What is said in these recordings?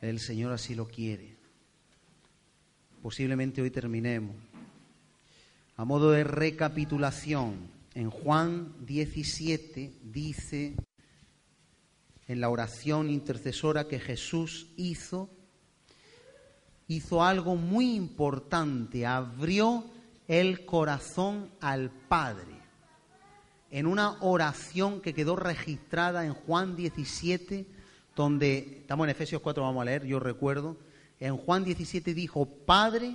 El Señor así lo quiere. Posiblemente hoy terminemos. A modo de recapitulación, en Juan 17 dice en la oración intercesora que Jesús hizo, hizo algo muy importante, abrió el corazón al Padre. En una oración que quedó registrada en Juan 17, donde, estamos en Efesios 4, vamos a leer, yo recuerdo, en Juan 17 dijo, Padre,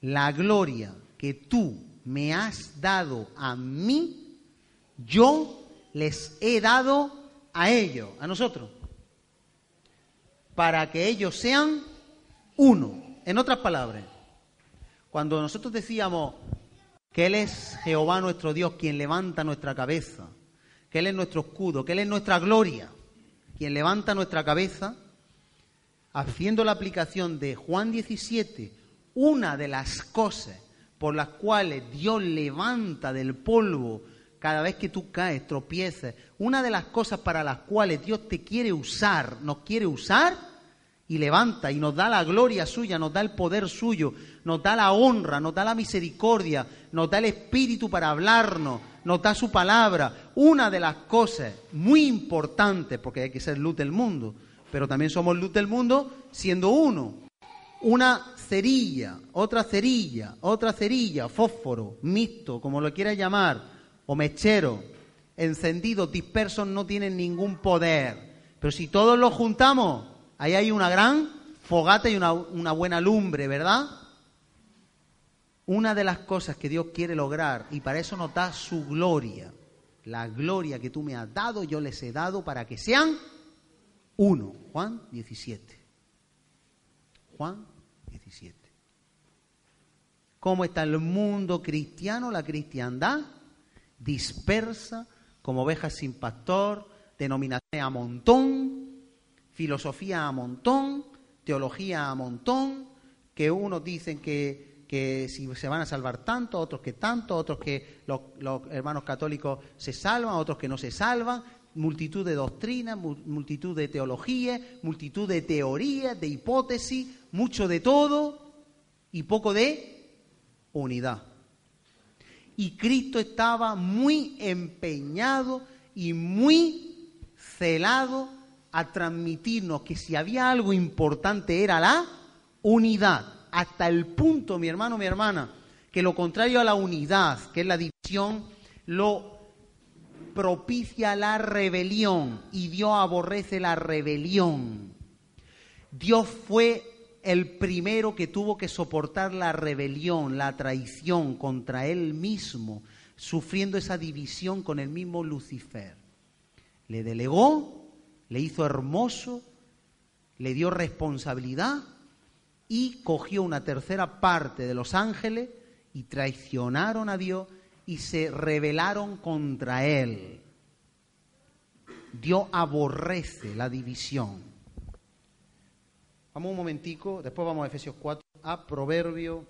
la gloria que tú me has dado a mí, yo les he dado a ellos, a nosotros, para que ellos sean uno. En otras palabras, cuando nosotros decíamos que Él es Jehová nuestro Dios, quien levanta nuestra cabeza, que Él es nuestro escudo, que Él es nuestra gloria, quien levanta nuestra cabeza, haciendo la aplicación de Juan 17, una de las cosas por las cuales Dios levanta del polvo cada vez que tú caes, tropiezas, una de las cosas para las cuales Dios te quiere usar, nos quiere usar y levanta y nos da la gloria suya, nos da el poder suyo, nos da la honra, nos da la misericordia, nos da el espíritu para hablarnos, nos da su palabra. Una de las cosas muy importantes, porque hay que ser luz del mundo, pero también somos luz del mundo siendo uno. Una cerilla, otra cerilla, otra cerilla, fósforo, mixto, como lo quieras llamar, o mechero, encendidos, dispersos, no tienen ningún poder. Pero si todos los juntamos, ahí hay una gran fogata y una, una buena lumbre, ¿verdad? Una de las cosas que Dios quiere lograr, y para eso nos da su gloria, la gloria que tú me has dado, yo les he dado para que sean uno. Juan 17. Juan 17. ¿Cómo está el mundo cristiano, la cristiandad? Dispersa, como ovejas sin pastor, denominaciones a montón, filosofía a montón, teología a montón, que unos dicen que, que si se van a salvar tanto, otros que tanto, otros que los, los hermanos católicos se salvan, otros que no se salvan, multitud de doctrinas, multitud de teologías, multitud de teorías, de hipótesis, mucho de todo y poco de unidad. Y Cristo estaba muy empeñado y muy celado a transmitirnos que si había algo importante era la unidad, hasta el punto, mi hermano, mi hermana, que lo contrario a la unidad, que es la división, lo propicia la rebelión y Dios aborrece la rebelión. Dios fue el primero que tuvo que soportar la rebelión, la traición contra él mismo, sufriendo esa división con el mismo Lucifer. Le delegó, le hizo hermoso, le dio responsabilidad y cogió una tercera parte de los ángeles y traicionaron a Dios y se rebelaron contra él. Dios aborrece la división. Vamos un momentico, después vamos a Efesios 4, a Proverbio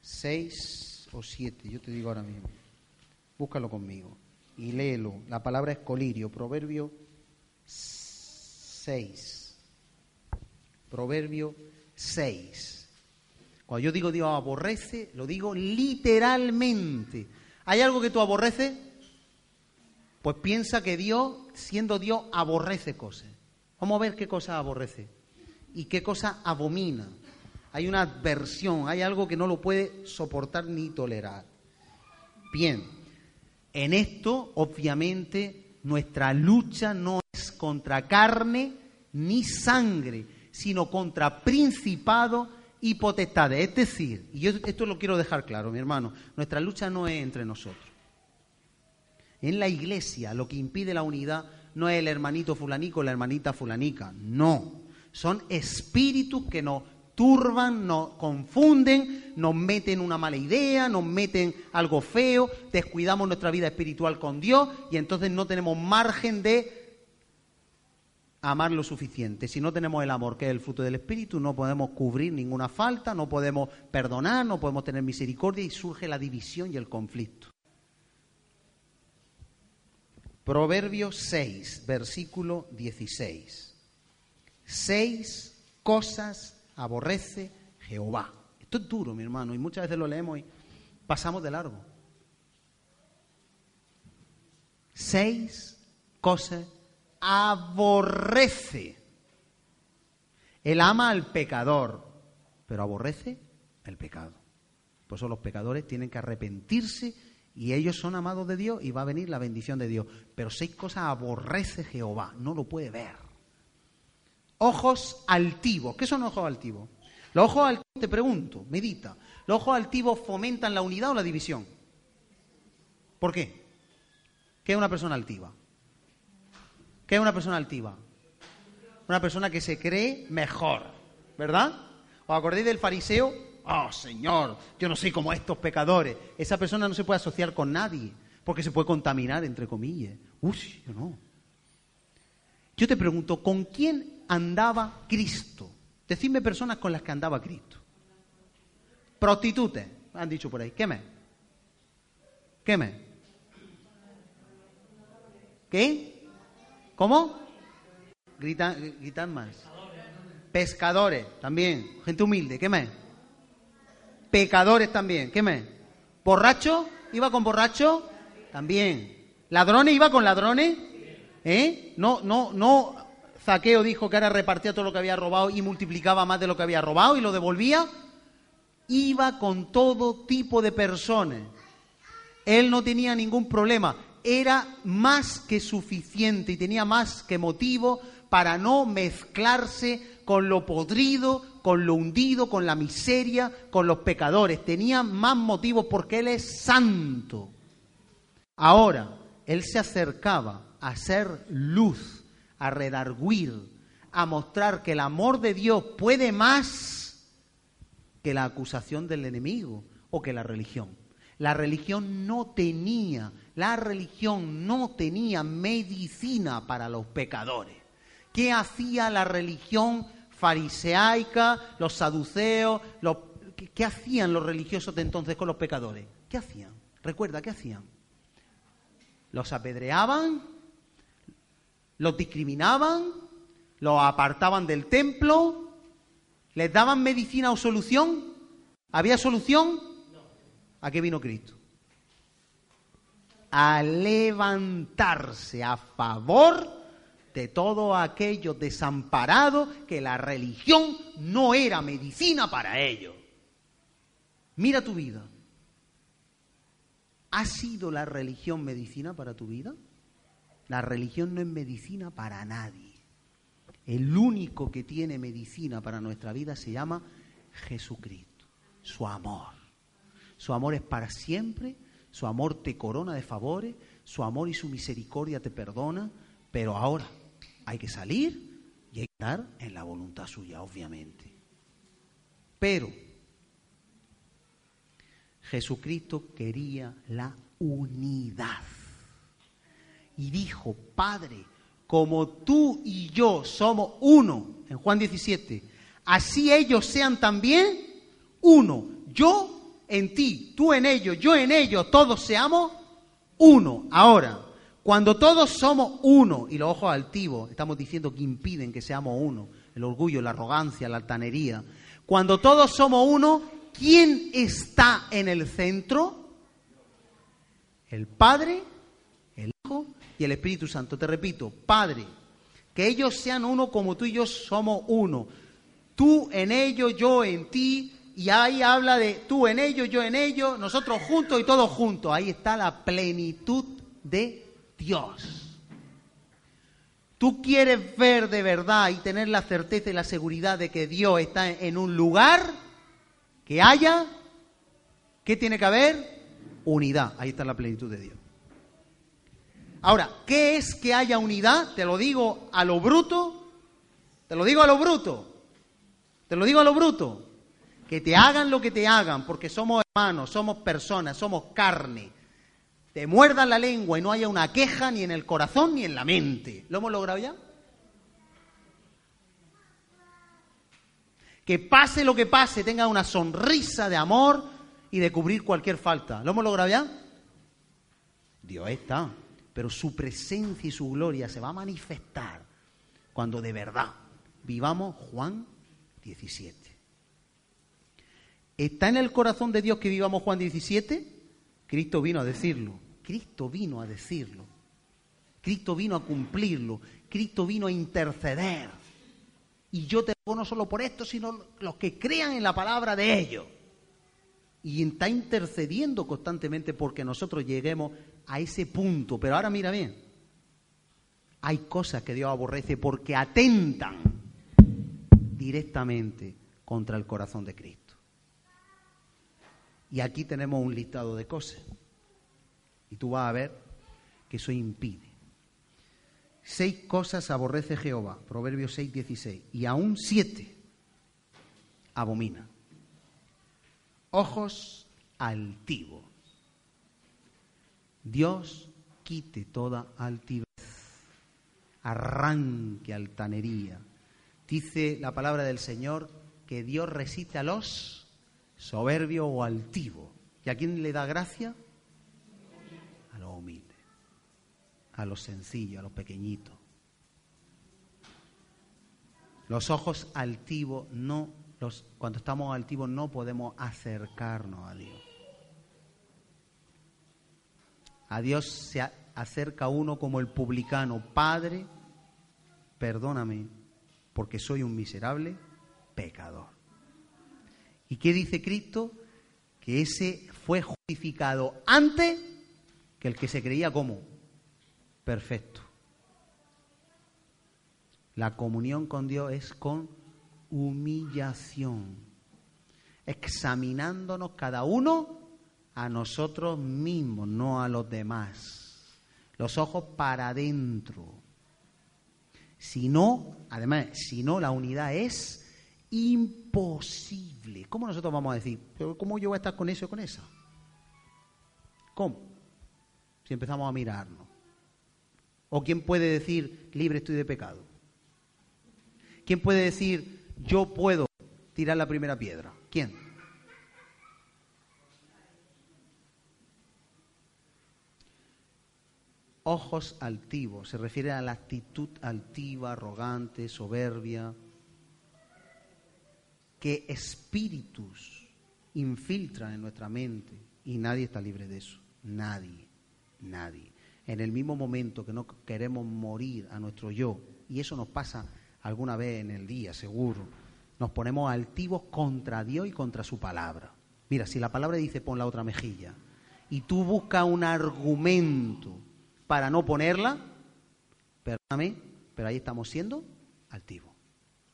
6 o 7, yo te digo ahora mismo. Búscalo conmigo y léelo. La palabra es colirio, Proverbio 6. Proverbio 6. Cuando yo digo Dios aborrece, lo digo literalmente. ¿Hay algo que tú aborreces? Pues piensa que Dios, siendo Dios, aborrece cosas. Vamos a ver qué cosa aborrece y qué cosa abomina. Hay una adversión, hay algo que no lo puede soportar ni tolerar. Bien, en esto, obviamente, nuestra lucha no es contra carne ni sangre, sino contra principado y potestades. Es decir, y esto lo quiero dejar claro, mi hermano, nuestra lucha no es entre nosotros. En la iglesia lo que impide la unidad no es el hermanito fulanico, la hermanita fulanica, no. Son espíritus que nos turban, nos confunden, nos meten una mala idea, nos meten algo feo, descuidamos nuestra vida espiritual con Dios y entonces no tenemos margen de amar lo suficiente. Si no tenemos el amor, que es el fruto del Espíritu, no podemos cubrir ninguna falta, no podemos perdonar, no podemos tener misericordia y surge la división y el conflicto. Proverbios 6, versículo 16. Seis cosas aborrece Jehová. Esto es duro, mi hermano, y muchas veces lo leemos y pasamos de largo. Seis cosas aborrece. Él ama al pecador, pero aborrece el pecado. Por eso los pecadores tienen que arrepentirse y ellos son amados de Dios y va a venir la bendición de Dios. Pero seis cosas aborrece Jehová, no lo puede ver. Ojos altivos. ¿Qué son ojos altivos? Los ojos altivos, te pregunto, medita, ¿los ojos altivos fomentan la unidad o la división? ¿Por qué? ¿Qué es una persona altiva? ¿Qué es una persona altiva? Una persona que se cree mejor, ¿verdad? ¿Os acordáis del fariseo? Oh, Señor, yo no soy como estos pecadores. Esa persona no se puede asociar con nadie, porque se puede contaminar, entre comillas. Uy, yo no. Yo te pregunto, ¿con quién andaba Cristo? Decidme personas con las que andaba Cristo. Prostitutes, han dicho por ahí. ¿Qué me? ¿Qué me? ¿Qué? ¿Cómo? Gritan, gritan más. Pescadores, también. Gente humilde, ¿qué? Pecadores también, ¿qué me? ¿Borracho? ¿Iba con borracho? También. ¿Ladrones? ¿Iba con ladrones? ¿Eh? No, no, no Zaqueo dijo que ahora repartía todo lo que había robado y multiplicaba más de lo que había robado y lo devolvía. Iba con todo tipo de personas. Él no tenía ningún problema. Era más que suficiente y tenía más que motivo para no mezclarse con lo podrido, con lo hundido, con la miseria, con los pecadores. Tenía más motivos porque Él es santo. Ahora, Él se acercaba a ser luz a redarguir, a mostrar que el amor de Dios puede más que la acusación del enemigo o que la religión. La religión no tenía, la religión no tenía medicina para los pecadores. ¿Qué hacía la religión fariseaica, los saduceos, ¿qué, hacían los religiosos de entonces con los pecadores? ¿Qué hacían? Recuerda, ¿qué hacían? Los apedreaban, los discriminaban, los apartaban del templo, les daban medicina o solución. ¿Había solución? ¿A qué vino Cristo? A levantarse a favor de todo aquello desamparado que la religión no era medicina para ellos. Mira tu vida. ¿Ha sido la religión medicina para tu vida? La religión no es medicina para nadie. El único que tiene medicina para nuestra vida se llama Jesucristo, su amor. Su amor es para siempre, su amor te corona de favores, su amor y su misericordia te perdona, pero ahora hay que salir y hay que estar en la voluntad suya, obviamente. Pero Jesucristo quería la unidad y dijo, Padre, como tú y yo somos uno, en Juan 17, así ellos sean también uno. Yo en ti, tú en ellos, yo en ellos, todos seamos uno. Ahora, cuando todos somos uno, y los ojos altivos, estamos diciendo que impiden que seamos uno, el orgullo, la arrogancia, la altanería, cuando todos somos uno, ¿quién está en el centro? El Padre, el Hijo y el Espíritu Santo. Te repito, Padre, que ellos sean uno como tú y yo somos uno. Tú en ellos, yo en ti, y ahí habla de tú en ellos, yo en ellos, nosotros juntos y todos juntos. Ahí está la plenitud de Dios. Tú quieres ver de verdad y tener la certeza y la seguridad de que Dios está en un lugar que haya, ¿qué tiene que haber? Unidad. Ahí está la plenitud de Dios. Ahora, ¿qué es que haya unidad? Te lo digo a lo bruto. Te lo digo a lo bruto. Te lo digo a lo bruto. Que te hagan lo que te hagan, porque somos hermanos, somos personas, somos carne. Te muerdan la lengua y no haya una queja ni en el corazón ni en la mente. ¿Lo hemos logrado ya? Que pase lo que pase, tenga una sonrisa de amor y de cubrir cualquier falta. ¿Lo hemos logrado ya? Dios está, pero su presencia y su gloria se va a manifestar cuando de verdad vivamos Juan 17. ¿Está en el corazón de Dios que vivamos Juan 17? Cristo vino a decirlo. Cristo vino a decirlo. Cristo vino a cumplirlo. Cristo vino a interceder. Y yo te no solo por esto, sino los que crean en la palabra de ellos. Y está intercediendo constantemente porque nosotros lleguemos a ese punto. Pero ahora mira bien, hay cosas que Dios aborrece porque atentan directamente contra el corazón de Cristo. Y aquí tenemos un listado de cosas. Y tú vas a ver que eso impide Seis cosas aborrece Jehová, Proverbios 6, 16, y aún siete abomina. Ojos altivos. Dios quite toda altivez, arranque altanería. Dice la palabra del Señor que Dios resiste a los soberbios o altivos. ¿Y a quién le da gracia? a los sencillos, a los pequeñitos. Los ojos altivos no, los, cuando estamos altivos no podemos acercarnos a Dios. A Dios se acerca uno como el publicano, Padre, perdóname, porque soy un miserable pecador. ¿Y qué dice Cristo? Que ese fue justificado antes que el que se creía como perfecto. La comunión con Dios es con humillación, examinándonos cada uno a nosotros mismos, no a los demás. Los ojos para adentro. Si no, además, si no, la unidad es imposible. ¿Cómo nosotros vamos a decir? ¿Cómo yo voy a estar con eso o con esa? ¿Cómo? Si empezamos a mirarnos. ¿O quién puede decir, libre estoy de pecado? ¿Quién puede decir, yo puedo tirar la primera piedra? ¿Quién? Ojos altivos, se refiere a la actitud altiva, arrogante, soberbia, que espíritus infiltran en nuestra mente y nadie está libre de eso, nadie, nadie en el mismo momento que no queremos morir a nuestro yo, y eso nos pasa alguna vez en el día, seguro, nos ponemos altivos contra Dios y contra su palabra. Mira, si la palabra dice pon la otra mejilla, y tú buscas un argumento para no ponerla, perdóname, pero ahí estamos siendo altivos.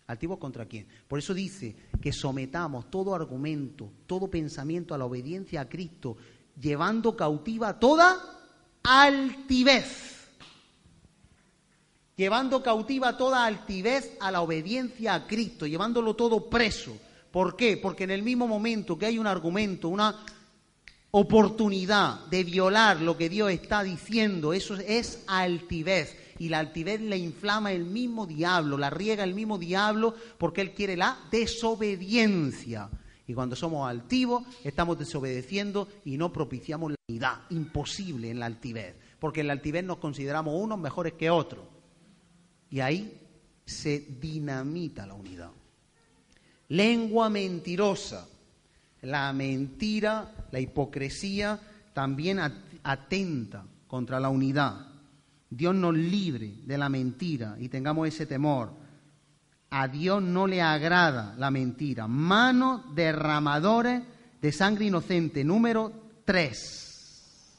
¿Altivos contra quién? Por eso dice que sometamos todo argumento, todo pensamiento a la obediencia a Cristo, llevando cautiva toda altivez, llevando cautiva toda altivez a la obediencia a Cristo, llevándolo todo preso. ¿Por qué? Porque en el mismo momento que hay un argumento, una oportunidad de violar lo que Dios está diciendo, eso es altivez. Y la altivez le inflama el mismo diablo, la riega el mismo diablo, porque él quiere la desobediencia. Y cuando somos altivos, estamos desobedeciendo y no propiciamos la unidad. Imposible en la altivez. Porque en la altivez nos consideramos unos mejores que otros. Y ahí se dinamita la unidad. Lengua mentirosa. La mentira, la hipocresía también atenta contra la unidad. Dios nos libre de la mentira y tengamos ese temor a Dios no le agrada la mentira. Mano derramadores de sangre inocente. Número tres.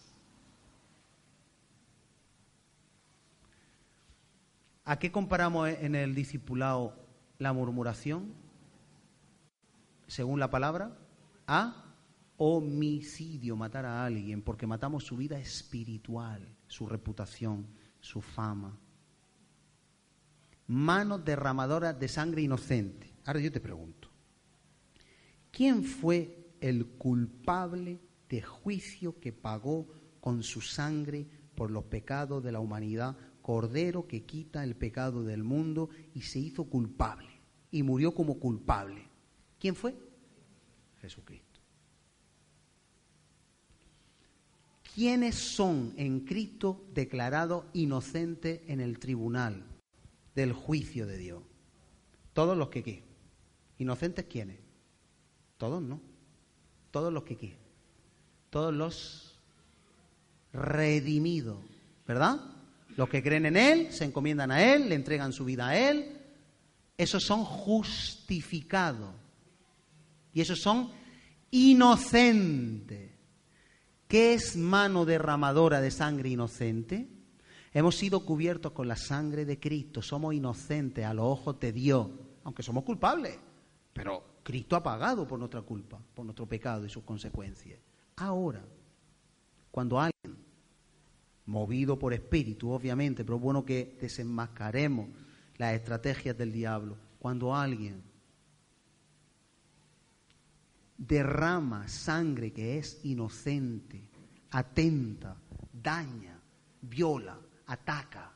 ¿A qué comparamos en el discipulado la murmuración? Según la palabra, a homicidio matar a alguien porque matamos su vida espiritual, su reputación, su fama. Manos derramadoras de sangre inocente. Ahora yo te pregunto, ¿quién fue el culpable de juicio que pagó con su sangre por los pecados de la humanidad, Cordero que quita el pecado del mundo y se hizo culpable y murió como culpable? ¿Quién fue? Jesucristo. ¿Quiénes son en Cristo declarados inocentes en el tribunal del juicio de Dios? Todos los que qué. ¿Inocentes quiénes? Todos no. Todos los que qué. Todos los redimidos, ¿verdad? Los que creen en Él, se encomiendan a Él, le entregan su vida a Él. Esos son justificados. Y esos son inocentes. ¿Qué es mano derramadora de sangre inocente? Hemos sido cubiertos con la sangre de Cristo, somos inocentes a los ojos de Dios, aunque somos culpables, pero Cristo ha pagado por nuestra culpa, por nuestro pecado y sus consecuencias. Ahora, cuando alguien, movido por espíritu, obviamente, pero bueno que desenmascaremos las estrategias del diablo, cuando alguien derrama sangre que es inocente, atenta, daña, viola, ataca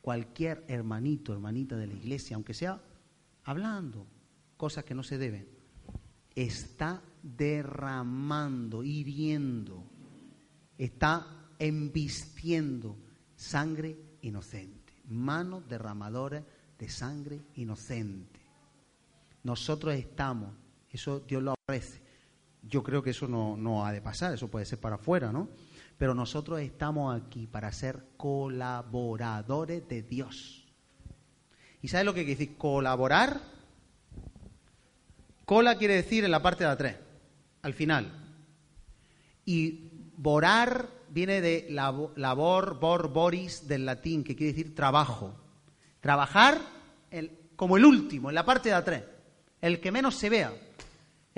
cualquier hermanito, hermanita de la iglesia, aunque sea hablando cosas que no se deben, está derramando, hiriendo, está embistiendo sangre inocente, manos derramadoras de sangre inocente. Nosotros estamos eso Dios lo ofrece. Yo creo que eso no, no ha de pasar, eso puede ser para afuera, ¿no? Pero nosotros estamos aquí para ser colaboradores de Dios. ¿Y sabes lo que quiere decir colaborar? Cola quiere decir en la parte de atrás, al final. Y borar viene de labor, bor, boris del latín, que quiere decir trabajo. Trabajar el, como el último, en la parte de atrás, el que menos se vea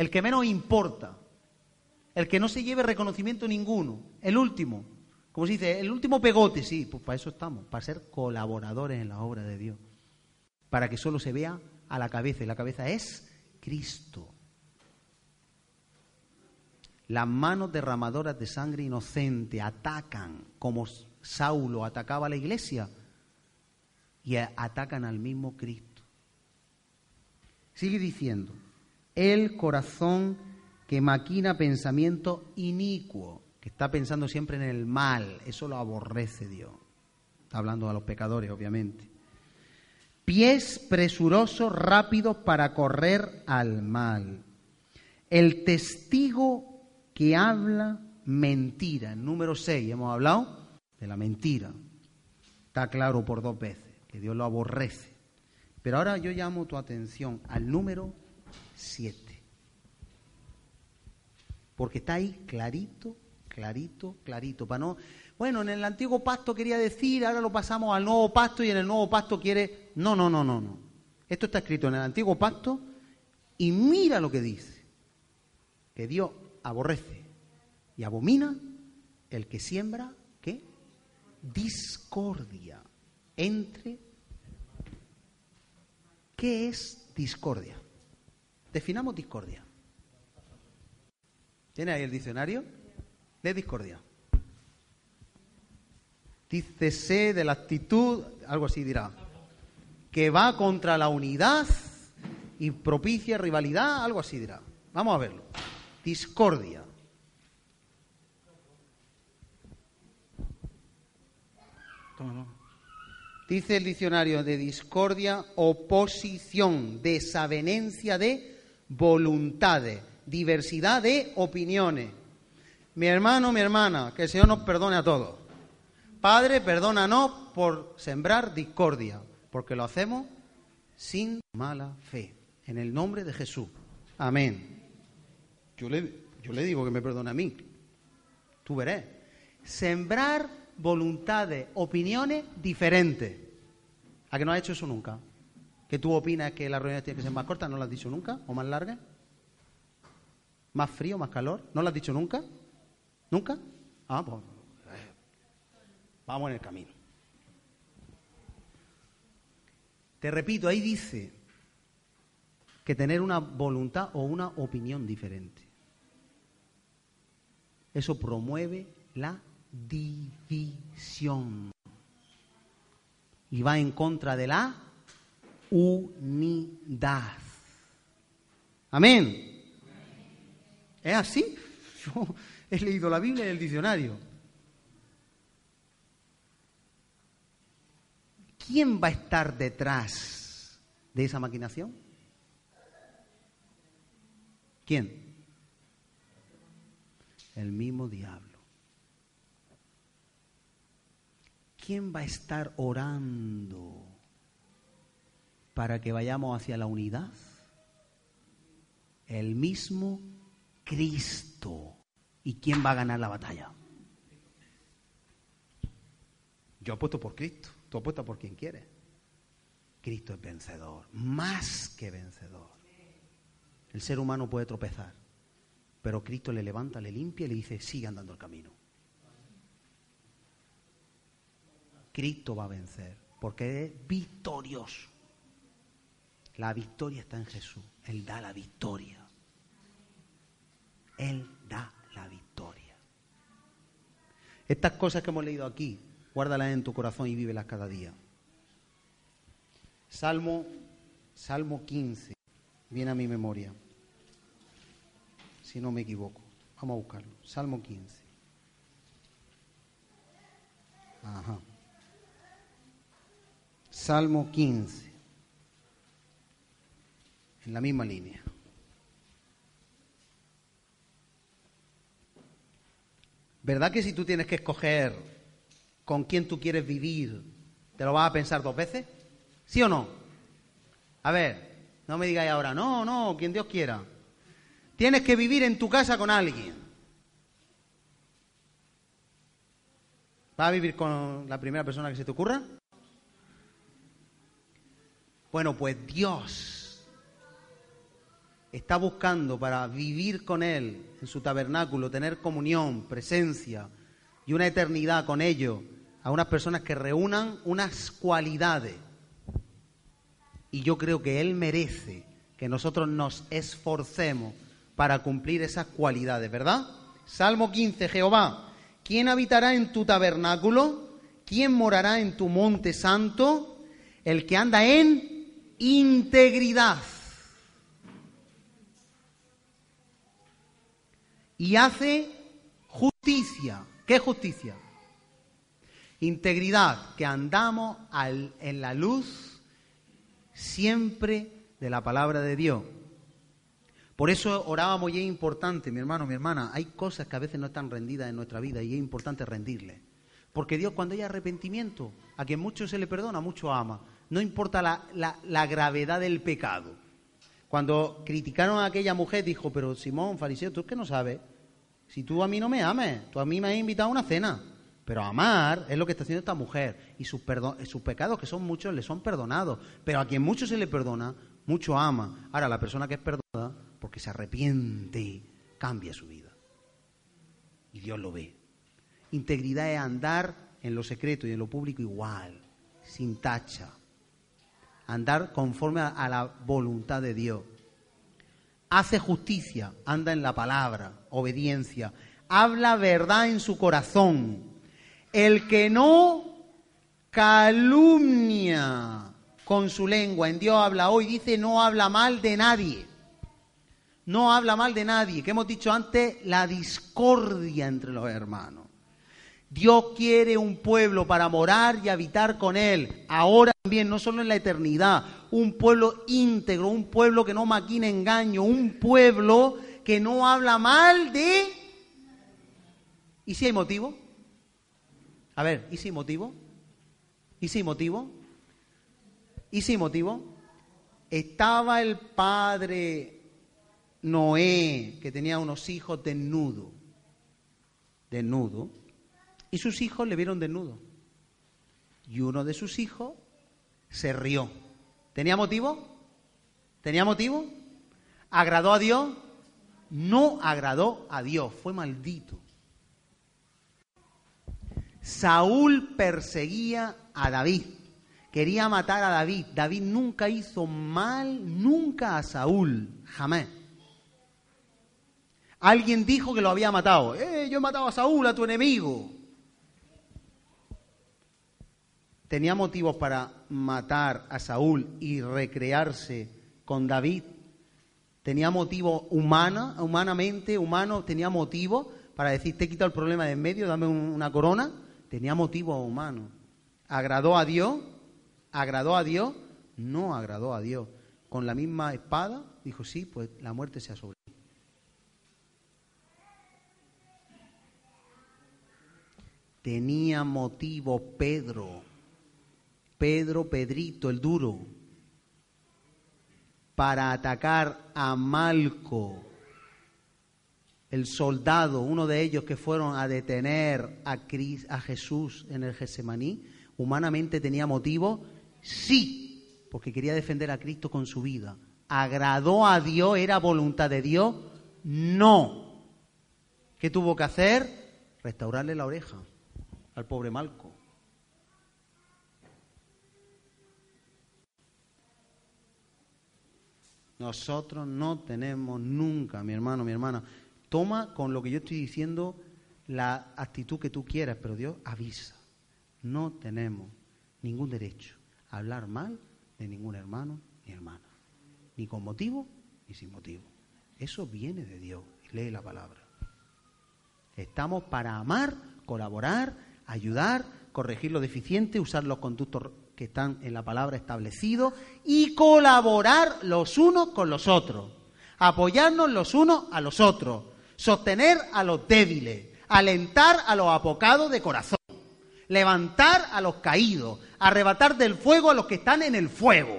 el que menos importa, el que no se lleve reconocimiento ninguno, el último, como se dice, el último pegote, sí, pues para eso estamos, para ser colaboradores en la obra de Dios, para que solo se vea a la cabeza, y la cabeza es Cristo. Las manos derramadoras de sangre inocente atacan como Saulo atacaba a la iglesia y atacan al mismo Cristo. Sigue diciendo, el corazón que maquina pensamiento inicuo, que está pensando siempre en el mal, eso lo aborrece Dios. Está hablando a los pecadores, obviamente. Pies presurosos, rápidos para correr al mal. El testigo que habla mentira. Número 6, hemos hablado de la mentira. Está claro por dos veces, que Dios lo aborrece. Pero ahora yo llamo tu atención al número siete. Porque está ahí clarito, clarito, clarito. Para no, bueno, en el antiguo pacto quería decir, ahora lo pasamos al nuevo pacto y en el nuevo pacto quiere. No, no, no, no, no. Esto está escrito en el antiguo pacto y mira lo que dice. Que Dios aborrece y abomina el que siembra, ¿qué? Discordia entre... ¿Qué es discordia? Definamos discordia. ¿Tiene ahí el diccionario? De discordia. Dícese de la actitud, algo así dirá, que va contra la unidad y propicia rivalidad, algo así dirá. Vamos a verlo. Discordia. Dice el diccionario de discordia, oposición, desavenencia de voluntades, diversidad de opiniones. Mi hermano, mi hermana, que el Señor nos perdone a todos. Padre, perdónanos por sembrar discordia, porque lo hacemos sin mala fe. En el nombre de Jesús. Amén. Yo le, yo le digo que me perdone a mí. Tú verás. Sembrar voluntades, opiniones diferentes. ¿A que no has hecho eso nunca? ¿Que tú opinas que las reuniones tienen que ser más cortas? ¿No lo has dicho nunca? ¿O más largas? ¿Más frío, más calor? ¿No lo has dicho nunca? ¿Nunca? Ah, pues vamos en el camino. Te repito, ahí dice que tener una voluntad o una opinión diferente. Eso promueve la división y va en contra de la unidad. Amén. ¿Es así? Yo he leído la Biblia y el diccionario. ¿Quién va a estar detrás de esa maquinación? ¿Quién? El mismo diablo. ¿Quién va a estar orando para que vayamos hacia la unidad? El mismo Cristo. ¿Y quién va a ganar la batalla? Yo apuesto por Cristo. Tú apuestas por quien quiere. Cristo es vencedor, más que vencedor. El ser humano puede tropezar, pero Cristo le levanta, le limpia y le dice, sigue andando el camino. Cristo va a vencer, porque es victorioso. La victoria está en Jesús. Él da la victoria. Él da la victoria. Estas cosas que hemos leído aquí, guárdalas en tu corazón y vívelas cada día. Salmo, Salmo 15, viene a mi memoria, si no me equivoco. Vamos a buscarlo. Salmo 15. Ajá. Salmo 15. En la misma línea. ¿Verdad que si tú tienes que escoger con quién tú quieres vivir, te lo vas a pensar dos veces? ¿Sí o no? A ver, no me digáis ahora, no, no, quien Dios quiera. Tienes que vivir en tu casa con alguien. ¿Vas a vivir con la primera persona que se te ocurra? Bueno, pues Dios está buscando para vivir con Él en su tabernáculo, tener comunión, presencia y una eternidad con ellos, a unas personas que reúnan unas cualidades. Y yo creo que Él merece que nosotros nos esforcemos para cumplir esas cualidades, ¿verdad? Salmo 15, Jehová, ¿quién habitará en tu tabernáculo? ¿Quién morará en tu monte santo? El que anda en integridad. Y hace justicia. ¿Qué justicia? Integridad, que andamos en la luz siempre de la palabra de Dios. Por eso orábamos y es importante, mi hermano, mi hermana, hay cosas que a veces no están rendidas en nuestra vida y es importante rendirle. Porque Dios cuando hay arrepentimiento, a quien mucho se le perdona, mucho ama no importa la, gravedad del pecado. Cuando criticaron a aquella mujer, dijo, pero Simón, fariseo, ¿tú es que no sabes? Si tú a mí no me ames, tú a mí me has invitado a una cena. Pero amar es lo que está haciendo esta mujer. Y sus, sus pecados, que son muchos, le son perdonados. Pero a quien mucho se le perdona, mucho ama. Ahora, la persona que es perdonada, porque se arrepiente, cambia su vida. Y Dios lo ve. Integridad es andar en lo secreto y en lo público igual, sin tacha andar conforme a, la voluntad de Dios. Hace justicia, anda en la palabra, obediencia, habla verdad en su corazón. El que no calumnia con su lengua, en Dios habla hoy, dice no habla mal de nadie. No habla mal de nadie, que hemos dicho antes, la discordia entre los hermanos. Dios quiere un pueblo para morar y habitar con Él, ahora también, no solo en la eternidad, un pueblo íntegro, un pueblo que no maquina engaño, un pueblo que no habla mal de... ¿Y si hay motivo? A ver, ¿y si hay motivo? ¿Y si hay motivo? ¿Y si hay motivo? Estaba el padre Noé, que tenía unos hijos desnudos, desnudos, y sus hijos le vieron desnudo. Y uno de sus hijos se rió. ¿Tenía motivo? ¿Tenía motivo? ¿Agradó a Dios? no agradó a Dios, fue maldito. Saúl perseguía a David, quería matar a David. David nunca hizo mal, nunca a Saúl, jamás. Alguien dijo que lo había matado. Eh, yo he matado a Saúl, a tu enemigo. Tenía motivos para matar a Saúl y recrearse con David. Tenía motivo humana, humanamente, humano, tenía motivo para decir, te he quitado el problema de en medio, dame una corona. Tenía motivo humano. ¿Agradó a Dios? ¿Agradó a Dios? No agradó a Dios. Con la misma espada, dijo, sí, pues la muerte sea sobre tenía motivo Pedro, Pedro, Pedrito, el duro, para atacar a Malco, el soldado, uno de ellos que fueron a detener a, a Jesús en el Getsemaní, humanamente tenía motivo, sí, porque quería defender a Cristo con su vida. ¿Agradó a Dios? ¿Era voluntad de Dios? No. ¿Qué tuvo que hacer? Restaurarle la oreja al pobre Malco. Nosotros no tenemos nunca, mi hermano, mi hermana, toma con lo que yo estoy diciendo la actitud que tú quieras, pero Dios avisa. No tenemos ningún derecho a hablar mal de ningún hermano ni hermana, ni con motivo ni sin motivo. Eso viene de Dios. Lee la palabra. Estamos para amar, colaborar, ayudar, corregir lo deficiente, usar los conductos que están en la palabra establecidos y colaborar los unos con los otros, apoyarnos los unos a los otros, sostener a los débiles, alentar a los apocados de corazón, levantar a los caídos, arrebatar del fuego a los que están en el fuego.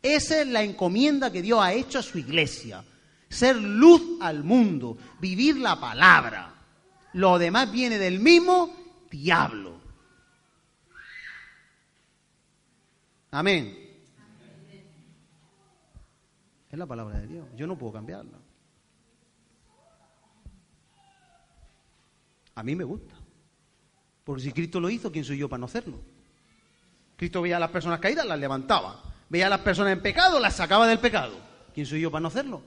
Esa es la encomienda que Dios ha hecho a su iglesia. Ser luz al mundo, vivir la palabra. Lo demás viene del mismo diablo. Amén. Es la palabra de Dios. Yo no puedo cambiarla. A mí me gusta. Porque si Cristo lo hizo, ¿quién soy yo para no hacerlo? Cristo veía a las personas caídas, las levantaba. Veía a las personas en pecado, las sacaba del pecado. ¿Quién soy yo para no hacerlo?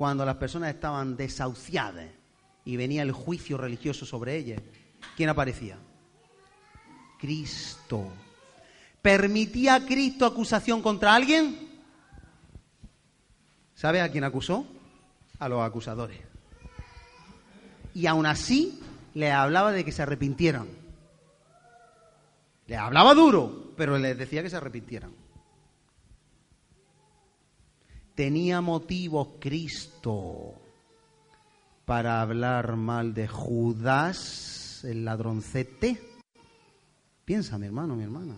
cuando las personas estaban desahuciadas y venía el juicio religioso sobre ellas, ¿quién aparecía? Cristo. ¿Permitía Cristo acusación contra alguien? ¿Sabe a quién acusó? A los acusadores. Y aún así le hablaba de que se arrepintieran. Le hablaba duro, pero les decía que se arrepintieran tenía motivos Cristo para hablar mal de Judas, el ladroncete? Piensa, mi hermano, mi hermana.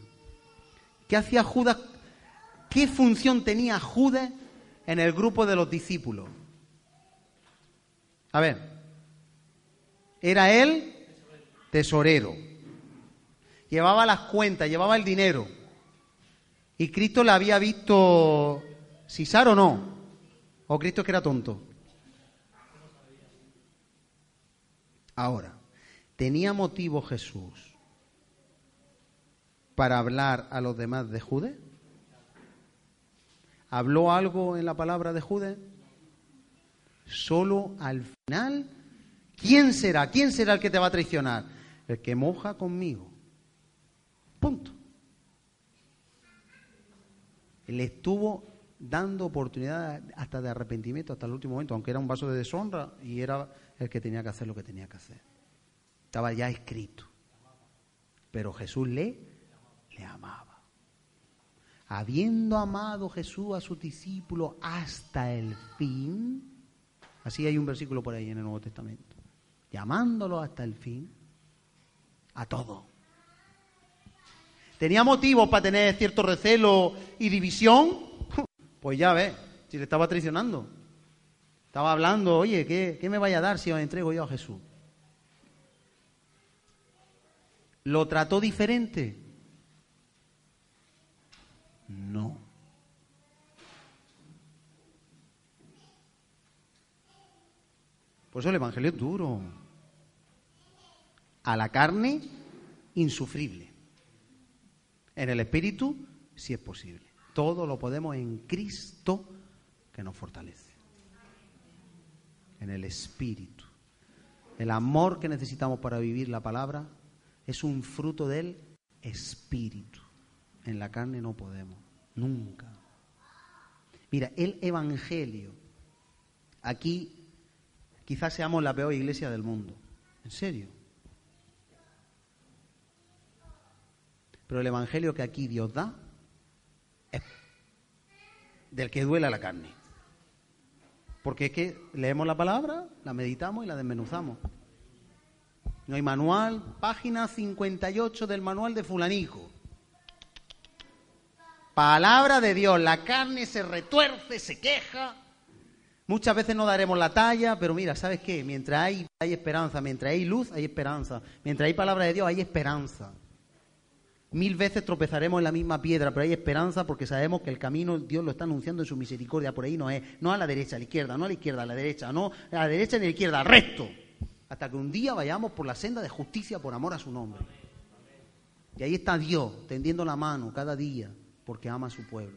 ¿Qué hacía Judas? ¿Qué función tenía Judas en el grupo de los discípulos? A ver, era él tesorero. Llevaba las cuentas, llevaba el dinero. Y Cristo le había visto ¿Cisar o no? ¿O Cristo que era tonto? Ahora, ¿tenía motivo Jesús para hablar a los demás de Jude? ¿Habló algo en la palabra de Jude? Solo al final, ¿quién será? ¿Quién será el que te va a traicionar? El que moja conmigo. Punto. Él estuvo dando oportunidad hasta de arrepentimiento hasta el último momento, aunque era un vaso de deshonra y era el que tenía que hacer lo que tenía que hacer. Estaba ya escrito. Pero Jesús le, le amaba. Habiendo amado Jesús a sus discípulos hasta el fin, así hay un versículo por ahí en el Nuevo Testamento, llamándolo hasta el fin, a todo. ¿Tenía motivos para tener cierto recelo y división? Pues ya ves, si le estaba traicionando. Estaba hablando, oye, ¿qué, ¿qué, me vaya a dar si os entrego yo a Jesús? ¿Lo trató diferente? No. Por eso el Evangelio es duro. A la carne, insufrible. En el espíritu, si es posible. Todo lo podemos en Cristo que nos fortalece. En el Espíritu. El amor que necesitamos para vivir la palabra es un fruto del Espíritu. En la carne no podemos, nunca. Mira, el Evangelio, aquí quizás seamos la peor iglesia del mundo, en serio. Pero el Evangelio que aquí Dios da del que duela la carne. Porque es que leemos la palabra, la meditamos y la desmenuzamos. No hay manual, página 58 del manual de fulanico. Palabra de Dios, la carne se retuerce, se queja. Muchas veces no daremos la talla, pero mira, ¿sabes qué? Mientras hay, hay esperanza, mientras hay luz, hay esperanza. Mientras hay palabra de Dios, hay esperanza. Mil veces tropezaremos en la misma piedra, pero hay esperanza porque sabemos que el camino Dios lo está anunciando en su misericordia. Por ahí no es, no a la derecha, a la izquierda, no a la izquierda, a la derecha, no a la derecha ni a la izquierda, al resto. Hasta que un día vayamos por la senda de justicia por amor a su nombre. Y ahí está Dios tendiendo la mano cada día porque ama a su pueblo.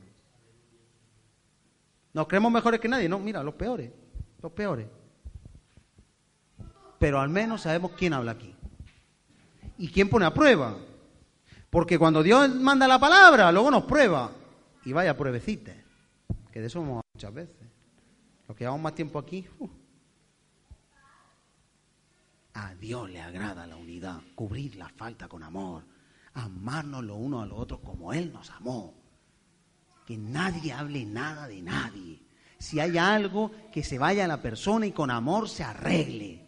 ¿Nos creemos mejores que nadie? No, mira, los peores, los peores. Pero al menos sabemos quién habla aquí. ¿Y quién pone a prueba? Porque cuando Dios manda la palabra, luego nos prueba. Y vaya pruebecita. Que de eso hemos muchas veces. Los que llevamos más tiempo aquí. Uh. A Dios le agrada la unidad, cubrir la falta con amor, amarnos los unos a los otros como Él nos amó. Que nadie hable nada de nadie. Si hay algo, que se vaya a la persona y con amor se arregle.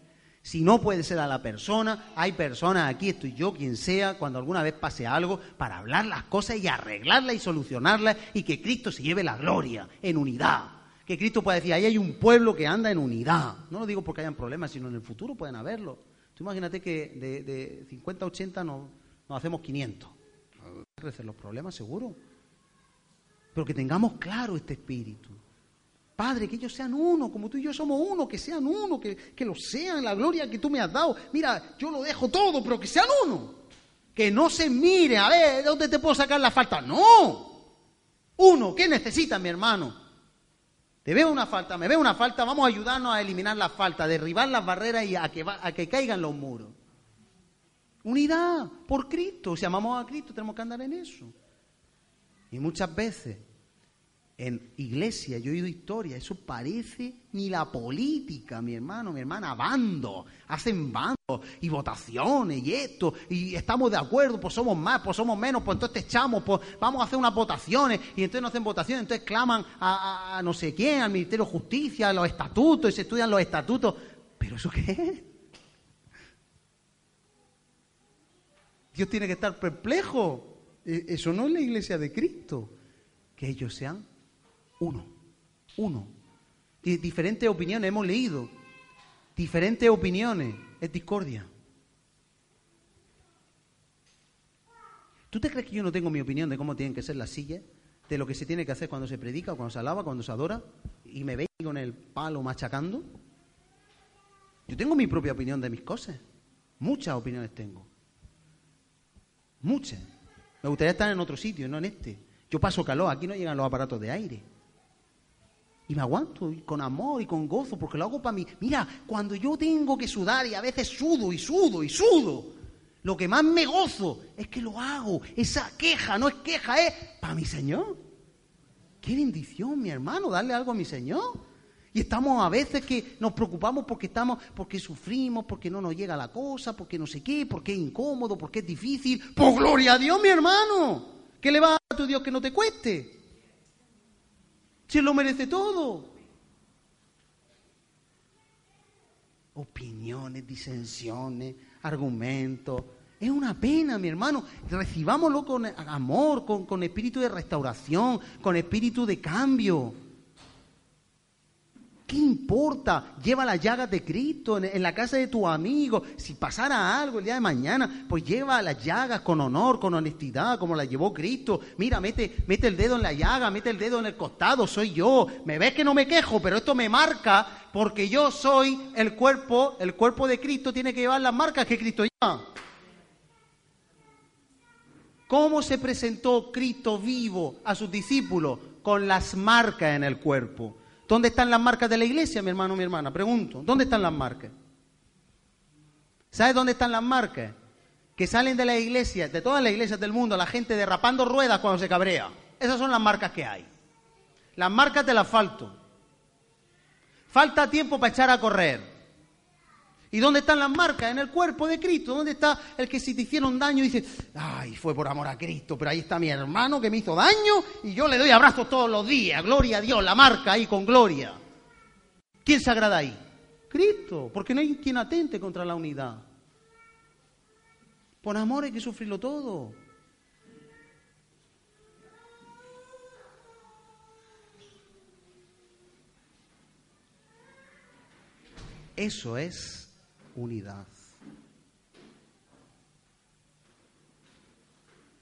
Si no puede ser a la persona, hay personas aquí, estoy yo, quien sea, cuando alguna vez pase algo, para hablar las cosas y arreglarlas y solucionarlas y que Cristo se lleve la gloria en unidad. Que Cristo pueda decir, ahí hay un pueblo que anda en unidad. No lo digo porque hayan problemas, sino en el futuro pueden haberlo. Tú imagínate que de, 50 a 80 nos, nos hacemos 500. Crecer los problemas, seguro. Pero que tengamos claro este espíritu. Padre, que ellos sean uno, como tú y yo somos uno, que sean uno, que, que lo sean, la gloria que tú me has dado. Mira, yo lo dejo todo, pero que sean uno. Que no se mire, a ver, ¿de dónde te puedo sacar la falta? No. Uno, ¿qué necesita mi hermano? Te veo una falta, me veo una falta, vamos a ayudarnos a eliminar la falta, a derribar las barreras y a que, a que caigan los muros. Unidad por Cristo. Si amamos a Cristo, tenemos que andar en eso. Y muchas veces en iglesia, yo he oído historia, eso parece ni la política, mi hermano, mi hermana, bando, hacen bando y votaciones y esto, y estamos de acuerdo, pues somos más, pues somos menos, pues entonces te echamos, pues vamos a hacer unas votaciones, y entonces no hacen votaciones, entonces claman a, no sé quién, al Ministerio de Justicia, a los estatutos, y se estudian los estatutos. ¿Pero eso qué es? Dios tiene que estar perplejo. E, eso no es la iglesia de Cristo. Que ellos sean uno, uno. diferentes opiniones, hemos leído. Diferentes opiniones, es discordia. ¿Tú te crees que yo no tengo mi opinión de cómo tienen que ser las sillas? De lo que se tiene que hacer cuando se predica, cuando se alaba, cuando se adora, y me veis con el palo machacando. Yo tengo mi propia opinión de mis cosas. Muchas opiniones tengo. Muchas. Me gustaría estar en otro sitio, no en este. Yo paso calor, aquí no llegan los aparatos de aire. Y me aguanto con amor y con gozo porque lo hago para mí. Mira, cuando yo tengo que sudar y a veces sudo y sudo y sudo, lo que más me gozo es que lo hago. Esa queja no es queja, es para mi Señor. Qué bendición, mi hermano, darle algo a mi Señor. Y estamos a veces que nos preocupamos porque estamos, porque sufrimos, porque no nos llega la cosa, porque no sé qué, porque es incómodo, porque es difícil. Por gloria a Dios, mi hermano. ¿Qué le va a tu Dios que no te cueste? Si lo merece todo. Opiniones, disensiones, argumentos. Es una pena, mi hermano. Recibámoslo con amor, con, con espíritu de restauración, con espíritu de cambio. ¿Qué importa? Lleva las llagas de Cristo en, la casa de tu amigo. Si pasara algo el día de mañana, pues lleva las llagas con honor, con honestidad, como las llevó Cristo. Mira, mete, mete el dedo en la llaga, mete el dedo en el costado, soy yo. Me ves que no me quejo, pero esto me marca porque yo soy el cuerpo, el cuerpo de Cristo tiene que llevar las marcas que Cristo lleva. ¿Cómo se presentó Cristo vivo a sus discípulos? Con las marcas en el cuerpo. ¿Dónde están las marcas de la iglesia, mi hermano, mi hermana? Pregunto, ¿dónde están las marcas? ¿Sabes dónde están las marcas? Que salen de la iglesia, de todas las iglesias del mundo, la gente derrapando ruedas cuando se cabrea. Esas son las marcas que hay. Las marcas del asfalto. Falta tiempo para echar a correr. ¿Y dónde están las marcas? En el cuerpo de Cristo. ¿Dónde está el que si te hicieron daño dice, ay, fue por amor a Cristo, pero ahí está mi hermano que me hizo daño y yo le doy abrazos todos los días. Gloria a Dios, la marca ahí con gloria. ¿Quién se agrada ahí? Cristo, porque no hay quien atente contra la unidad. Por amor hay que sufrirlo todo. Eso es unidad.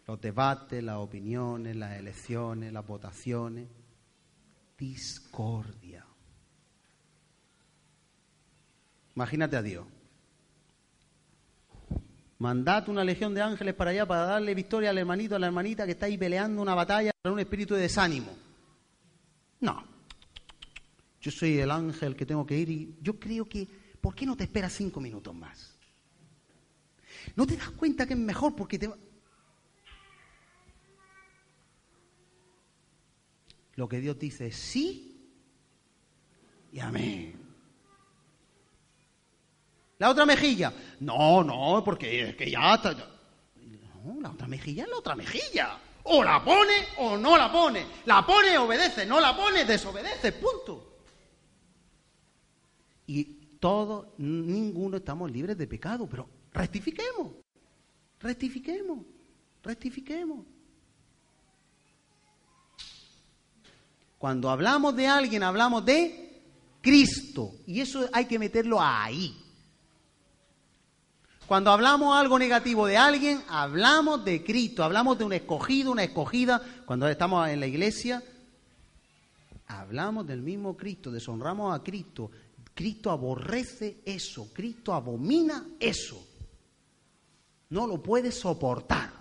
Los debates, las opiniones, las elecciones, las votaciones, discordia. Imagínate a Dios. Mandad una legión de ángeles para allá para darle victoria al hermanito, a la hermanita que está ahí peleando una batalla para un espíritu de desánimo. No. Yo soy el ángel que tengo que ir y yo creo que ¿por qué no te esperas cinco minutos más? ¿No te das cuenta que es mejor porque te... Lo que Dios dice es sí y amén. La otra mejilla. No, no, porque es que ya está... No, la otra mejilla es la otra mejilla. O la pone o no la pone. La pone, obedece. No la pone, desobedece. Punto. Y todos, ninguno estamos libres de pecado, pero rectifiquemos, rectifiquemos, rectifiquemos. Cuando hablamos de alguien, hablamos de Cristo. Y eso hay que meterlo ahí. Cuando hablamos algo negativo de alguien, hablamos de Cristo, hablamos de un escogido, una escogida. Cuando estamos en la iglesia, hablamos del mismo Cristo, deshonramos a Cristo, Cristo aborrece eso, Cristo abomina eso. No lo puede soportar.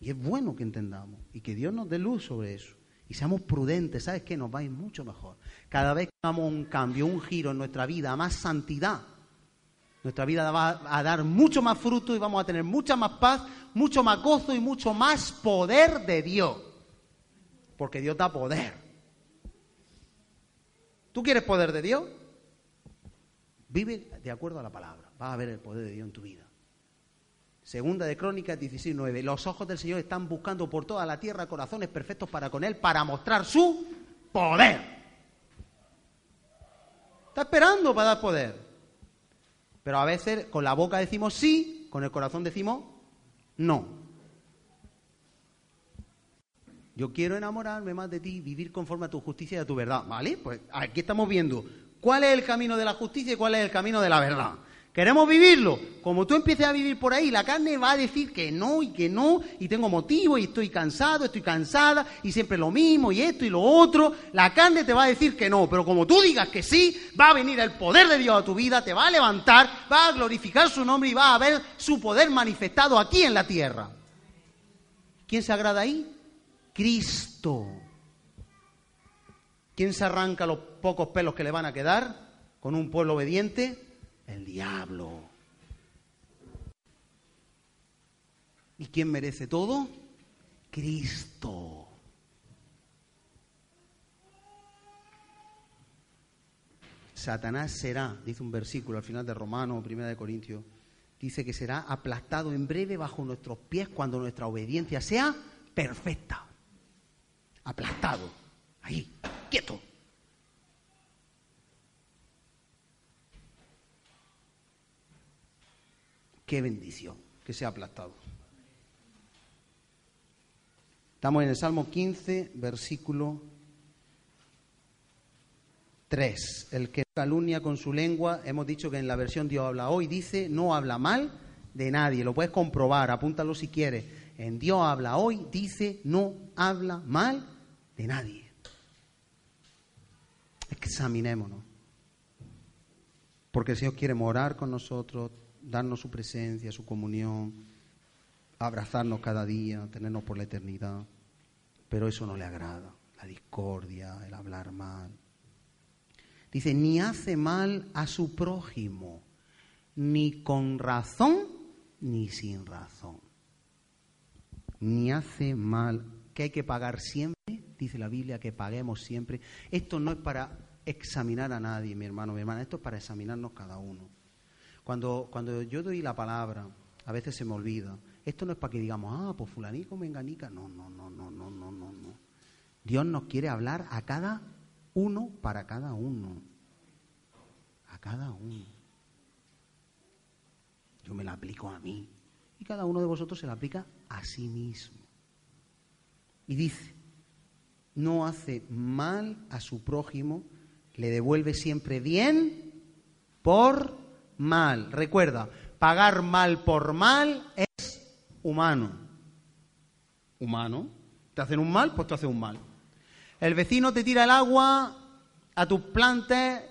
Y es bueno que entendamos y que Dios nos dé luz sobre eso. Y seamos prudentes, ¿sabes qué? Nos va a ir mucho mejor. Cada vez que hagamos un cambio, un giro en nuestra vida, más santidad, nuestra vida va a dar mucho más fruto y vamos a tener mucha más paz, mucho más gozo y mucho más poder de Dios. Porque Dios da poder. ¿Tú quieres poder de Dios? Vive de acuerdo a la palabra. Vas a ver el poder de Dios en tu vida. Segunda de Crónicas 16.9. Los ojos del Señor están buscando por toda la tierra corazones perfectos para con Él, para mostrar su poder. Está esperando para dar poder. Pero a veces con la boca decimos sí, con el corazón decimos no. Yo quiero enamorarme más de ti, vivir conforme a tu justicia y a tu verdad. ¿Vale? Pues aquí estamos viendo cuál es el camino de la justicia y cuál es el camino de la verdad. Queremos vivirlo. Como tú empieces a vivir por ahí, la carne va a decir que no y que no, y tengo motivo, y estoy cansado, estoy cansada, y siempre lo mismo, y esto y lo otro. La carne te va a decir que no, pero como tú digas que sí, va a venir el poder de Dios a tu vida, te va a levantar, va a glorificar su nombre y va a ver su poder manifestado aquí en la tierra. ¿Quién se agrada ahí? Cristo. ¿Quién se arranca los pocos pelos que le van a quedar con un pueblo obediente? El diablo. ¿Y quién merece todo? Cristo. Satanás será, dice un versículo al final de Romano, primera de Corintios, dice que será aplastado en breve bajo nuestros pies cuando nuestra obediencia sea perfecta aplastado, ahí, quieto. Qué bendición que sea aplastado. Estamos en el Salmo 15, versículo 3. El que calumnia con su lengua, hemos dicho que en la versión Dios habla hoy, dice no habla mal de nadie. Lo puedes comprobar, apúntalo si quieres. En Dios habla hoy, dice no habla mal de nadie. Examinémonos. Porque el Señor quiere morar con nosotros, darnos su presencia, su comunión, abrazarnos cada día, tenernos por la eternidad. Pero eso no le agrada, la discordia, el hablar mal. Dice, ni hace mal a su prójimo, ni con razón, ni sin razón. Ni hace mal, que hay que pagar siempre, dice la Biblia, que paguemos siempre. Esto no es para examinar a nadie, mi hermano, mi hermana, esto es para examinarnos cada uno. Cuando, cuando yo doy la palabra, a veces se me olvida. Esto no es para que digamos, ah, pues fulanico, menganica. No, no, no, no, no, no, no, no. Dios nos quiere hablar a cada uno para cada uno. A cada uno. Yo me la aplico a mí. Y cada uno de vosotros se la aplica a sí mismo. Y dice, no hace mal a su prójimo, le devuelve siempre bien por mal. Recuerda, pagar mal por mal es humano. Humano. Te hacen un mal, pues te hacen un mal. El vecino te tira el agua a tus plantas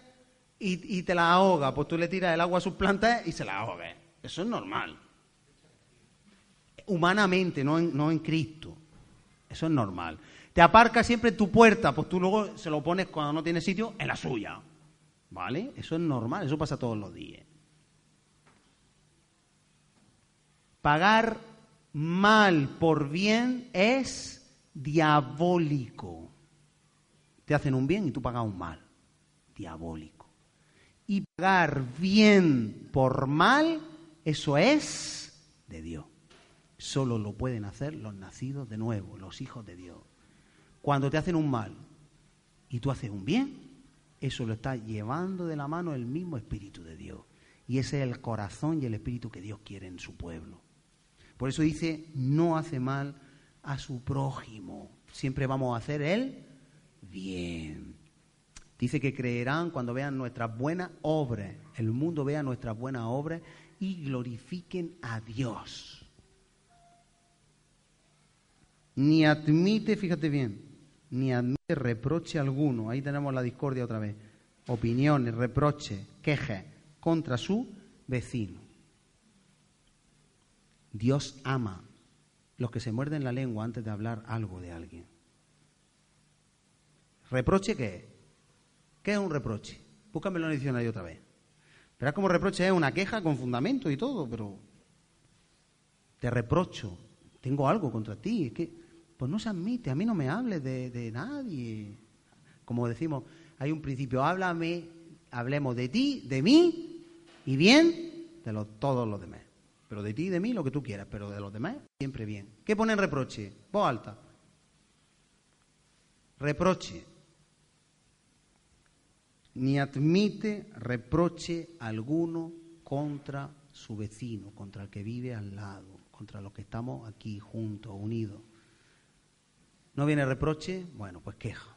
y, te la ahoga. Pues tú le tiras el agua a sus plantas y se la ahoga. Eso es normal. Humanamente, no en, no en Cristo. Eso es normal. Te aparca siempre en tu puerta, pues tú luego se lo pones cuando no tienes sitio en la suya. ¿Vale? Eso es normal, eso pasa todos los días. Pagar mal por bien es diabólico. Te hacen un bien y tú pagas un mal. Diabólico. Y pagar bien por mal, eso es de Dios. Solo lo pueden hacer los nacidos de nuevo, los hijos de Dios. Cuando te hacen un mal y tú haces un bien, eso lo está llevando de la mano el mismo Espíritu de Dios. Y ese es el corazón y el espíritu que Dios quiere en su pueblo. Por eso dice, no hace mal a su prójimo. Siempre vamos a hacer el bien. Dice que creerán cuando vean nuestras buenas obras. El mundo vea nuestras buenas obras y glorifiquen a Dios. Ni admite, fíjate bien, ni admite reproche alguno. Ahí tenemos la discordia otra vez. Opiniones, reproche, quejas contra su vecino. Dios ama los que se muerden la lengua antes de hablar algo de alguien. ¿Reproche qué es? ¿Qué es un reproche? Búscamelo en el diccionario otra vez. Verás como reproche es una queja con fundamento y todo, pero te reprocho, tengo algo contra ti, es que pues no se admite, a mí no me hables de, nadie. Como decimos, hay un principio, háblame, hablemos de ti, de mí y bien de todos los demás. Pero de ti y de mí lo que tú quieras, pero de los demás siempre bien. ¿Qué pone en reproche? Voz alta. Reproche. Ni admite reproche alguno contra su vecino, contra el que vive al lado, contra los que estamos aquí juntos, unidos. ¿No viene reproche? Bueno, pues queja.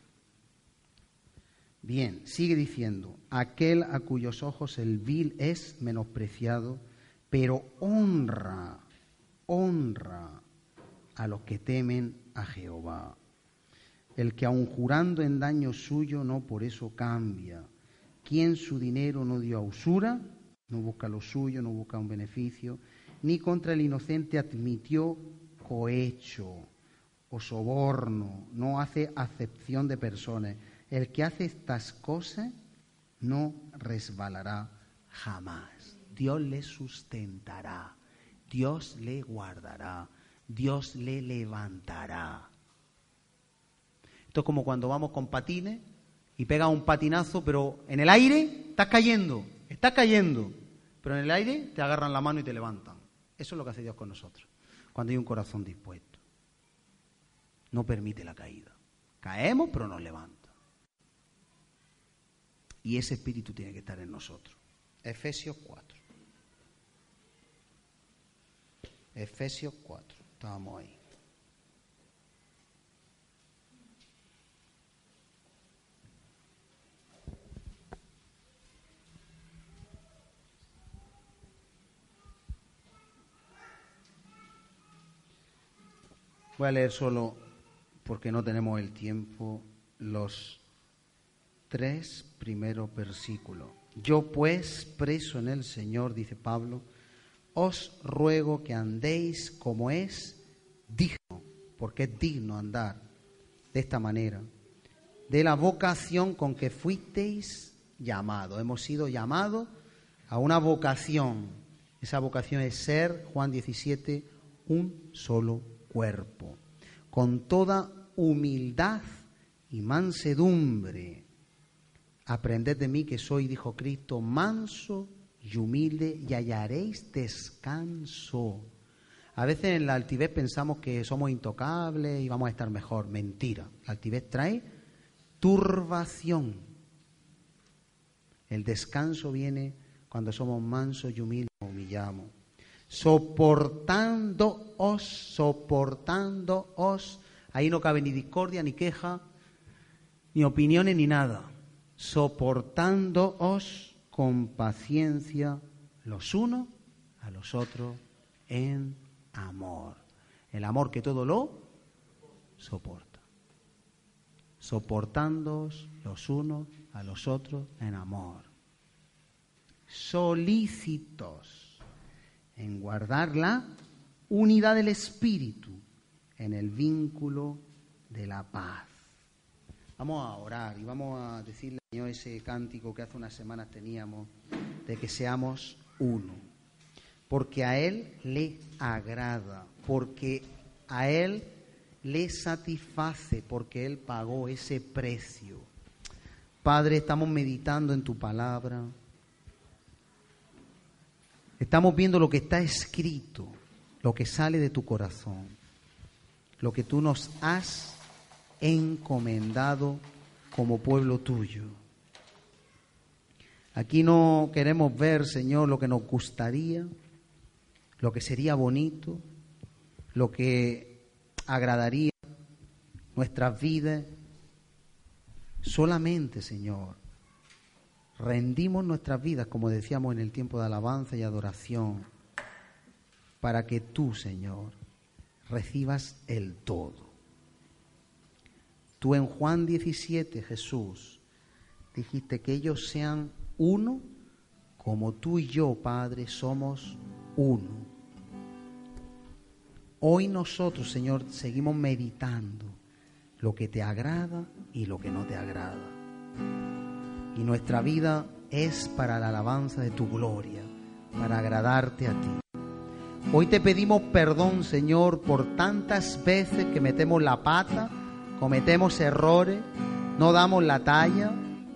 Bien, sigue diciendo, aquel a cuyos ojos el vil es menospreciado, pero honra, honra a los que temen a Jehová. El que aun jurando en daño suyo no por eso cambia. Quien su dinero no dio a usura, no busca lo suyo, no busca un beneficio, ni contra el inocente admitió cohecho o soborno, no hace acepción de personas. El que hace estas cosas no resbalará jamás. Dios le sustentará, Dios le guardará, Dios le levantará. Esto es como cuando vamos con patines y pega un patinazo, pero en el aire estás cayendo, estás cayendo, pero en el aire te agarran la mano y te levantan. Eso es lo que hace Dios con nosotros, cuando hay un corazón dispuesto no permite la caída. Caemos, pero nos levanta. Y ese espíritu tiene que estar en nosotros. Efesios 4. Efesios 4. estamos ahí. Voy a leer solo porque no tenemos el tiempo, los tres primeros versículos. Yo pues, preso en el Señor, dice Pablo, os ruego que andéis como es digno, porque es digno andar de esta manera, de la vocación con que fuisteis llamados. Hemos sido llamados a una vocación. Esa vocación es ser, Juan 17, un solo cuerpo, con toda humildad y mansedumbre. Aprended de mí que soy, dijo Cristo, manso y humilde y hallaréis descanso. A veces en la altivez pensamos que somos intocables y vamos a estar mejor. Mentira. La altivez trae turbación. El descanso viene cuando somos mansos y humildes, humillamos. Soportándoos, soportándoos. Ahí no cabe ni discordia, ni queja, ni opiniones, ni nada. Soportándoos con paciencia los unos a los otros en amor. El amor que todo lo soporta. Soportándoos los unos a los otros en amor solícitos en guardar la unidad del espíritu en el vínculo de la paz. Vamos a orar y vamos a decirle al Señor ese cántico que hace unas semanas teníamos de que seamos uno, porque a Él le agrada, porque a Él le satisface, porque Él pagó ese precio. Padre, estamos meditando en tu palabra. Estamos viendo lo que está escrito, lo que sale de tu corazón, lo que tú nos has encomendado como pueblo tuyo. Aquí no queremos ver, Señor, lo que nos gustaría, lo que sería bonito, lo que agradaría nuestras vidas. Solamente, Señor, rendimos nuestras vidas, como decíamos en el tiempo de alabanza y adoración, para que tú, Señor, recibas el todo. Tú en Juan 17, Jesús, dijiste que ellos sean uno, como tú y yo, Padre, somos uno. Hoy nosotros, Señor, seguimos meditando lo que te agrada y lo que no te agrada y nuestra vida es para la alabanza de tu gloria, para agradarte a ti. Hoy te pedimos perdón, Señor, por tantas veces que metemos la pata, cometemos errores, no damos la talla,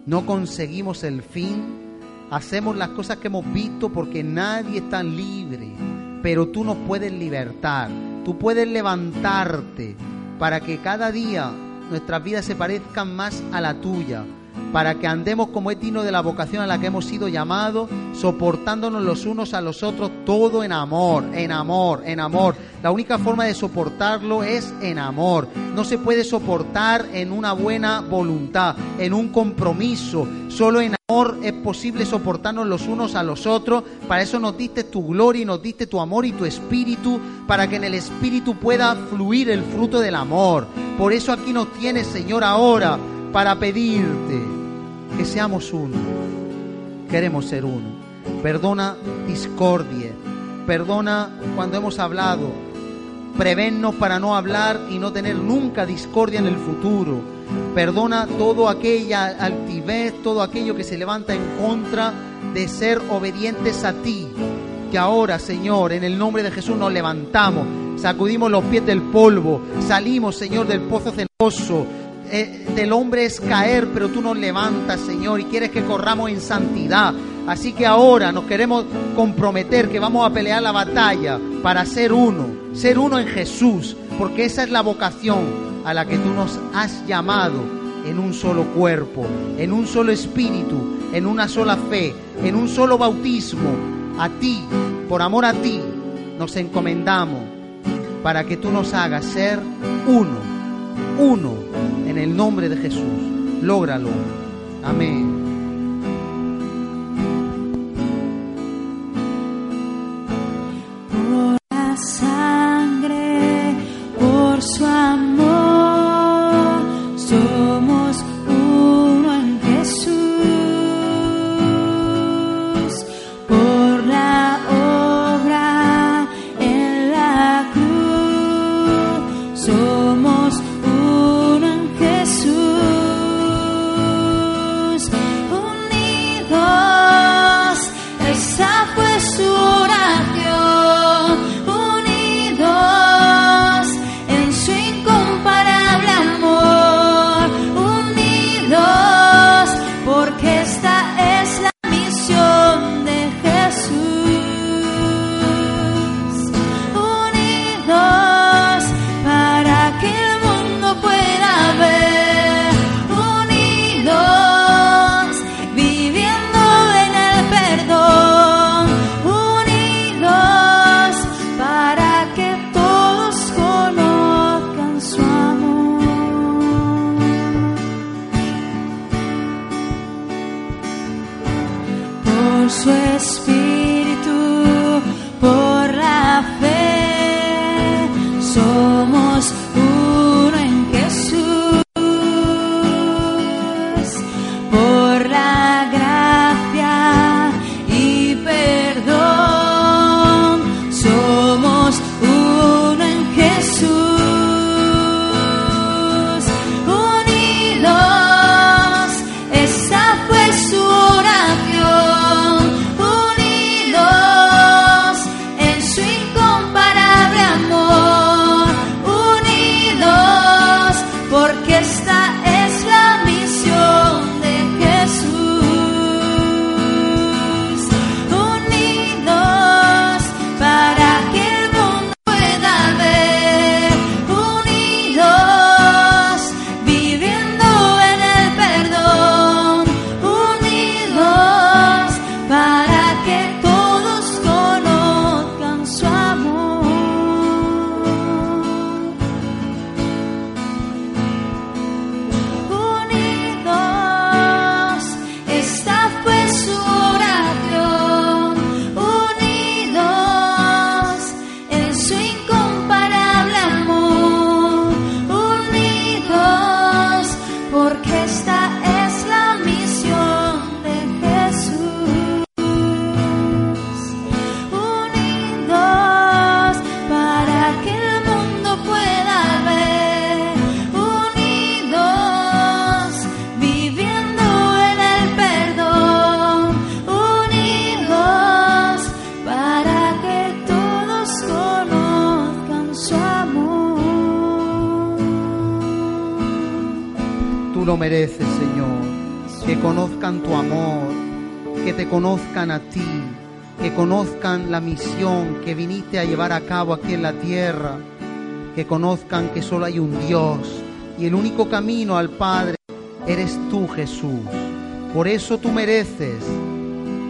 no conseguimos el fin, hacemos las cosas que hemos visto porque nadie es tan libre, pero tú nos puedes libertar, tú puedes levantarte para que cada día nuestras vidas se parezcan más a la tuya, para que andemos como es digno de la vocación a la que hemos sido llamados, soportándonos los unos a los otros, todo en amor, en amor, en amor. La única forma de soportarlo es en amor. No se puede soportar en una buena voluntad, en un compromiso. Solo en amor es posible soportarnos los unos a los otros. Para eso nos diste tu gloria y nos diste tu amor y tu espíritu, para que en el espíritu pueda fluir el fruto del amor. Por eso aquí nos tienes, Señor, ahora para pedirte que seamos uno. Queremos ser uno. Perdona discordia. Perdona cuando hemos hablado. Prevennos para no hablar y no tener nunca discordia en el futuro. Perdona todo aquella altivez, todo aquello que se levanta en contra de ser obedientes a ti. Que ahora, Señor, en el nombre de Jesús nos levantamos, sacudimos los pies del polvo, salimos, Señor, del pozo cenoso, eh, del hombre es caer, pero tú nos levantas, Señor, y quieres que corramos en santidad. Así que ahora nos queremos comprometer que vamos a pelear la batalla para ser uno, ser uno en Jesús, porque esa es la vocación a la que tú nos has llamado en un solo cuerpo, en un solo espíritu, en una sola fe, en un solo bautismo. A ti, por amor a ti, nos encomendamos para que tú nos hagas ser uno uno en el nombre de Jesús. Lógralo. Amén. Somos lo mereces, Señor. Que conozcan tu amor, que te conozcan a ti, que conozcan la misión que viniste a llevar a cabo aquí en la tierra, que conozcan que solo hay un Dios y el único camino al Padre eres tú, Jesús. Por eso tú mereces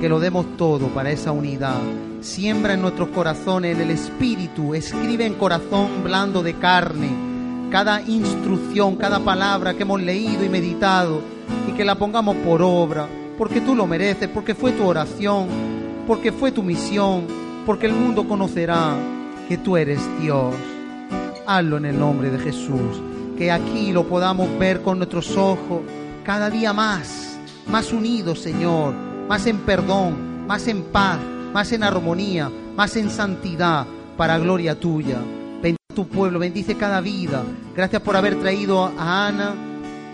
que lo demos todo para esa unidad. Siembra en nuestros corazones el Espíritu, escribe en corazón blando de carne cada instrucción, cada palabra que hemos leído y meditado y que la pongamos por obra, porque tú lo mereces, porque fue tu oración, porque fue tu misión, porque el mundo conocerá que tú eres Dios. Hazlo en el nombre de Jesús, que aquí lo podamos ver con nuestros ojos cada día más, más unidos, Señor, más en perdón, más en paz, más en armonía, más en santidad, para gloria tuya. Tu pueblo, bendice cada vida. Gracias por haber traído a Ana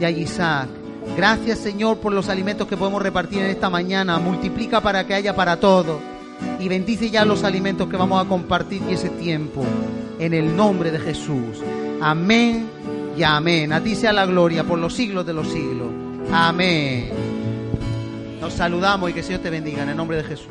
y a Isaac. Gracias, Señor, por los alimentos que podemos repartir en esta mañana. Multiplica para que haya para todos. Y bendice ya los alimentos que vamos a compartir y ese tiempo. En el nombre de Jesús. Amén y amén. A ti sea la gloria por los siglos de los siglos. Amén. Nos saludamos y que Señor te bendiga en el nombre de Jesús.